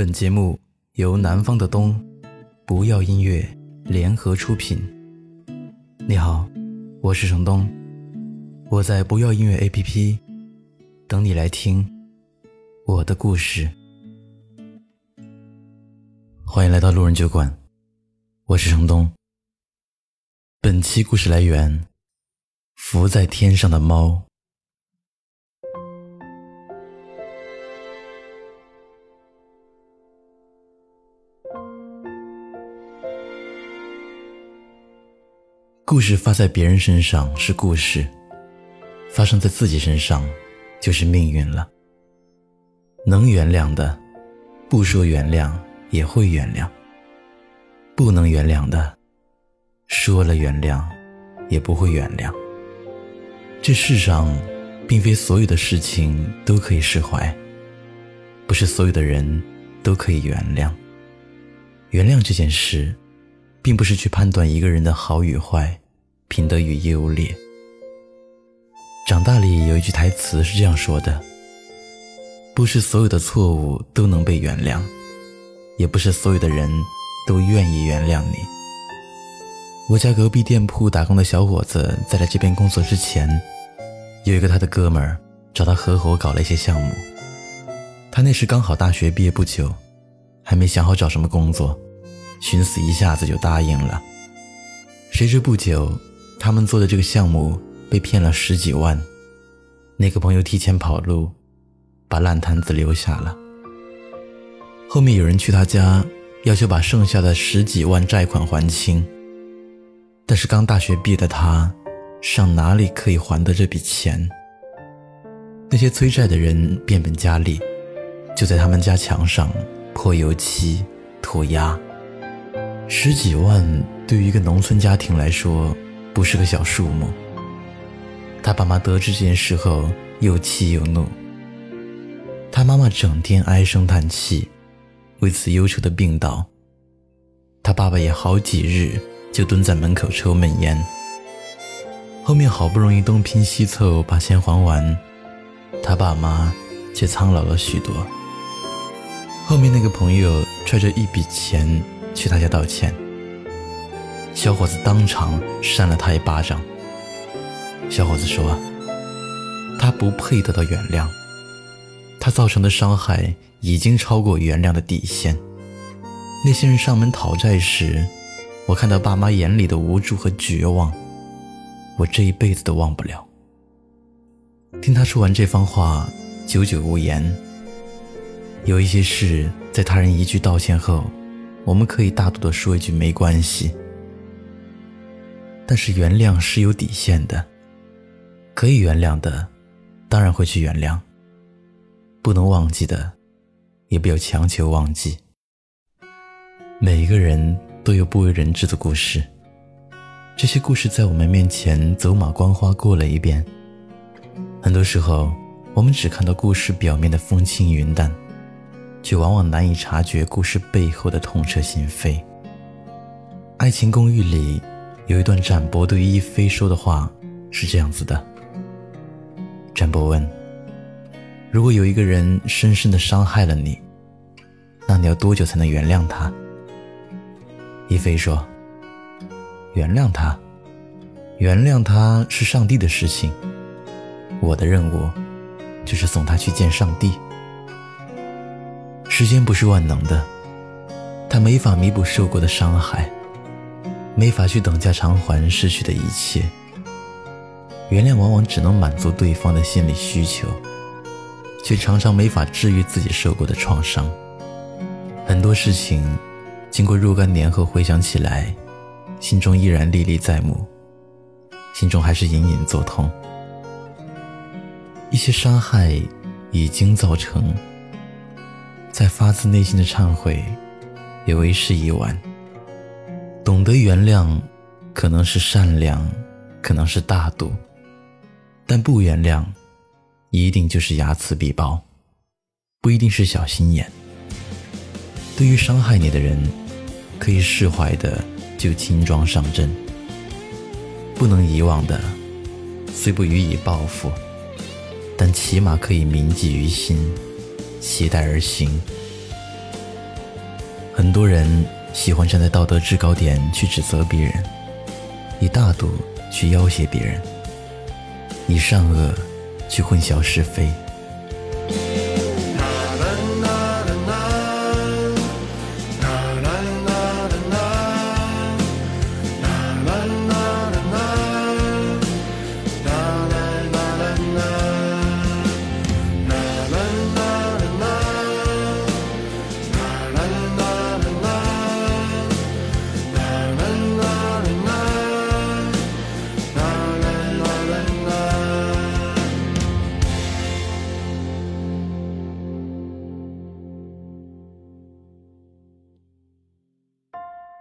本节目由南方的冬不要音乐联合出品。你好，我是程东，我在不要音乐 APP 等你来听我的故事。欢迎来到路人酒馆，我是程东。本期故事来源：浮在天上的猫。故事发在别人身上是故事，发生在自己身上就是命运了。能原谅的，不说原谅也会原谅；不能原谅的，说了原谅也不会原谅。这世上，并非所有的事情都可以释怀，不是所有的人都可以原谅。原谅这件事，并不是去判断一个人的好与坏。品德与优劣。长大里有一句台词是这样说的：“不是所有的错误都能被原谅，也不是所有的人都愿意原谅你。”我家隔壁店铺打工的小伙子在来这边工作之前，有一个他的哥们儿找他合伙搞了一些项目。他那时刚好大学毕业不久，还没想好找什么工作，寻思一下子就答应了。谁知不久。他们做的这个项目被骗了十几万，那个朋友提前跑路，把烂摊子留下了。后面有人去他家，要求把剩下的十几万债款还清，但是刚大学毕业的他，上哪里可以还得这笔钱？那些催债的人变本加厉，就在他们家墙上泼油漆、涂鸦。十几万对于一个农村家庭来说，不是个小数目。他爸妈得知这件事后，又气又怒。他妈妈整天唉声叹气，为此忧愁的病倒。他爸爸也好几日就蹲在门口抽闷烟。后面好不容易东拼西凑把钱还完，他爸妈却苍老了许多。后面那个朋友揣着一笔钱去他家道歉。小伙子当场扇了他一巴掌。小伙子说：“他不配得到原谅，他造成的伤害已经超过原谅的底线。那些人上门讨债时，我看到爸妈眼里的无助和绝望，我这一辈子都忘不了。”听他说完这番话，久久无言。有一些事，在他人一句道歉后，我们可以大度地说一句“没关系”。但是原谅是有底线的，可以原谅的，当然会去原谅；不能忘记的，也不要强求忘记。每一个人都有不为人知的故事，这些故事在我们面前走马观花过了一遍。很多时候，我们只看到故事表面的风轻云淡，却往往难以察觉故事背后的痛彻心扉。《爱情公寓》里。有一段展博对一菲说的话是这样子的：展博问，如果有一个人深深的伤害了你，那你要多久才能原谅他？一菲说：原谅他，原谅他是上帝的事情，我的任务就是送他去见上帝。时间不是万能的，它没法弥补受过的伤害。没法去等价偿还失去的一切，原谅往往只能满足对方的心理需求，却常常没法治愈自己受过的创伤。很多事情，经过若干年后回想起来，心中依然历历在目，心中还是隐隐作痛。一些伤害已经造成，再发自内心的忏悔，也为时已晚。懂得原谅，可能是善良，可能是大度，但不原谅，一定就是睚眦必报，不一定是小心眼。对于伤害你的人，可以释怀的就轻装上阵；不能遗忘的，虽不予以报复，但起码可以铭记于心，携带而行。很多人喜欢站在道德制高点去指责别人，以大度去要挟别人，以善恶去混淆是非。